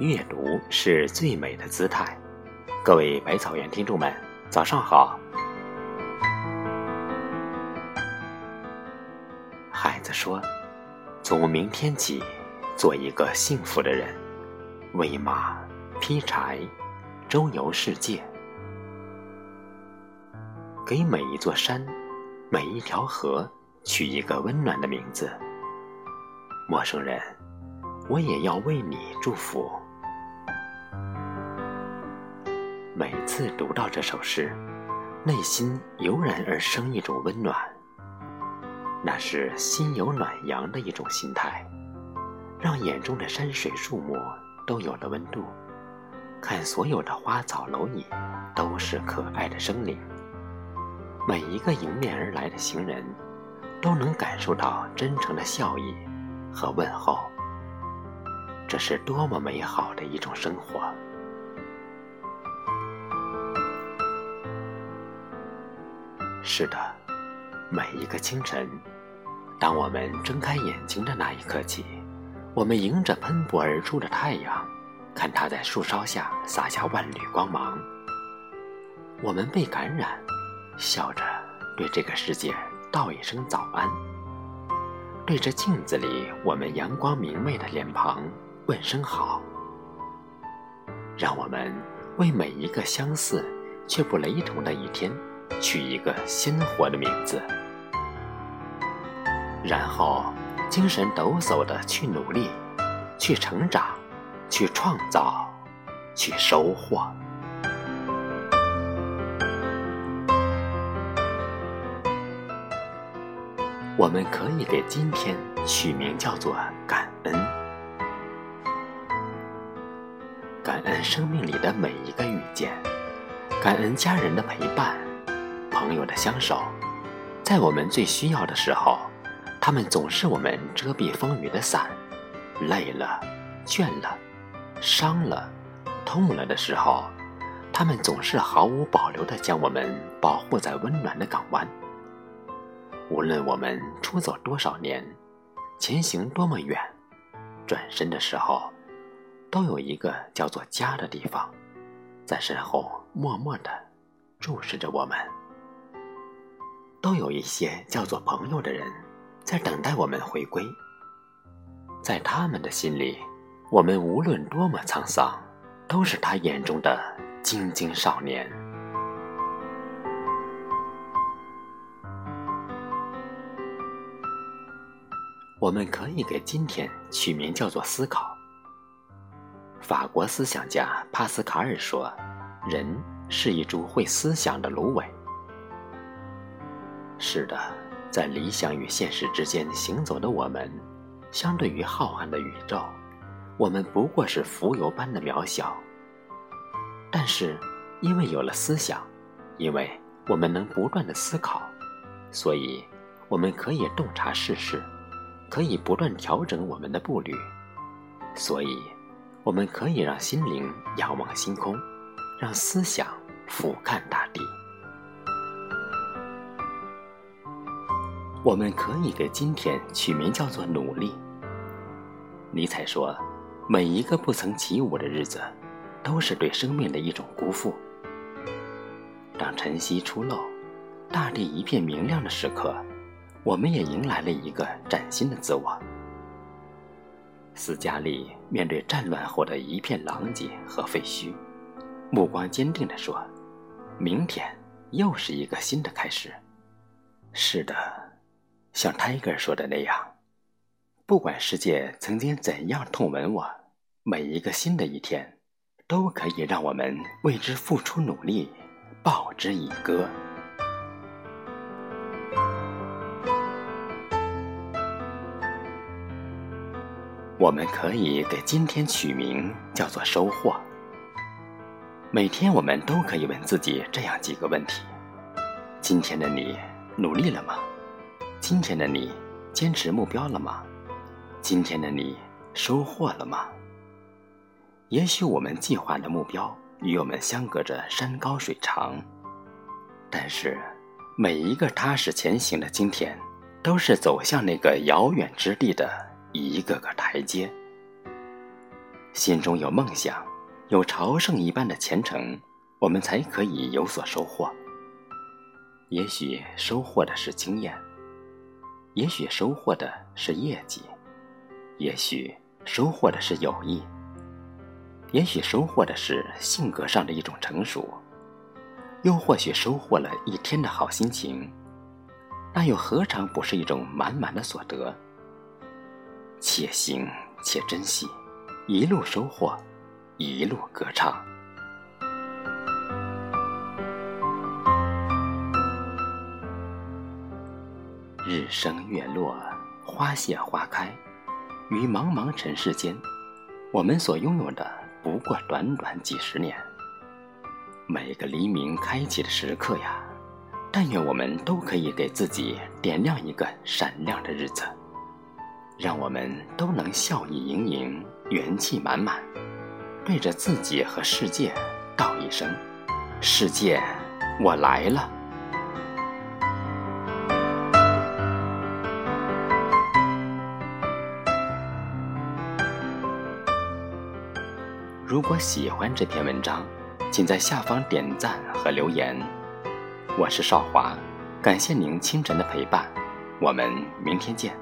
阅读是最美的姿态。各位百草园听众们，早上好。孩子说：“从明天起，做一个幸福的人，喂马，劈柴，周游世界，给每一座山，每一条河取一个温暖的名字。”陌生人，我也要为你祝福。每次读到这首诗，内心油然而生一种温暖。那是心有暖阳的一种心态，让眼中的山水树木都有了温度，看所有的花草蝼蚁都是可爱的生灵。每一个迎面而来的行人，都能感受到真诚的笑意和问候。这是多么美好的一种生活！是的，每一个清晨，当我们睁开眼睛的那一刻起，我们迎着喷薄而出的太阳，看它在树梢下洒下万缕光芒。我们被感染，笑着对这个世界道一声早安。对着镜子里我们阳光明媚的脸庞问声好。让我们为每一个相似却不雷同的一天。取一个鲜活的名字，然后精神抖擞的去努力，去成长，去创造，去收获。我们可以给今天取名叫做感恩，感恩生命里的每一个遇见，感恩家人的陪伴。朋友的相守，在我们最需要的时候，他们总是我们遮蔽风雨的伞。累了、倦了、伤了、痛了的时候，他们总是毫无保留地将我们保护在温暖的港湾。无论我们出走多少年，前行多么远，转身的时候，都有一个叫做家的地方，在身后默默地注视着我们。都有一些叫做朋友的人，在等待我们回归。在他们的心里，我们无论多么沧桑，都是他眼中的晶晶少年。我们可以给今天取名叫做思考。法国思想家帕斯卡尔说：“人是一株会思想的芦苇。”是的，在理想与现实之间行走的我们，相对于浩瀚的宇宙，我们不过是浮游般的渺小。但是，因为有了思想，因为我们能不断的思考，所以我们可以洞察世事，可以不断调整我们的步履，所以我们可以让心灵仰望星空，让思想俯瞰大地。我们可以给今天取名叫做努力。尼采说：“每一个不曾起舞的日子，都是对生命的一种辜负。”当晨曦初露，大地一片明亮的时刻，我们也迎来了一个崭新的自我。斯嘉丽面对战乱后的一片狼藉和废墟，目光坚定地说：“明天又是一个新的开始。”是的。像 Tiger 说的那样，不管世界曾经怎样痛吻我，每一个新的一天，都可以让我们为之付出努力，报之以歌。我们可以给今天取名叫做收获。每天我们都可以问自己这样几个问题：今天的你努力了吗？今天的你坚持目标了吗？今天的你收获了吗？也许我们计划的目标与我们相隔着山高水长，但是每一个踏实前行的今天，都是走向那个遥远之地的一个个台阶。心中有梦想，有朝圣一般的虔诚，我们才可以有所收获。也许收获的是经验，也许收获的是业绩，也许收获的是友谊，也许收获的是性格上的一种成熟，又或许收获了一天的好心情。那又何尝不是一种满满的所得？且行且珍惜，一路收获，一路歌唱。日升月落，花谢花开，于茫茫尘世间，我们所拥有的不过短短几十年。每个黎明开启的时刻呀！但愿我们都可以给自己点亮一个闪亮的日子，让我们都能笑意盈盈、元气满满，对着自己和世界道一声：“世界，我来了。”如果喜欢这篇文章，请在下方点赞和留言。我是少华，感谢您清晨的陪伴，我们明天见。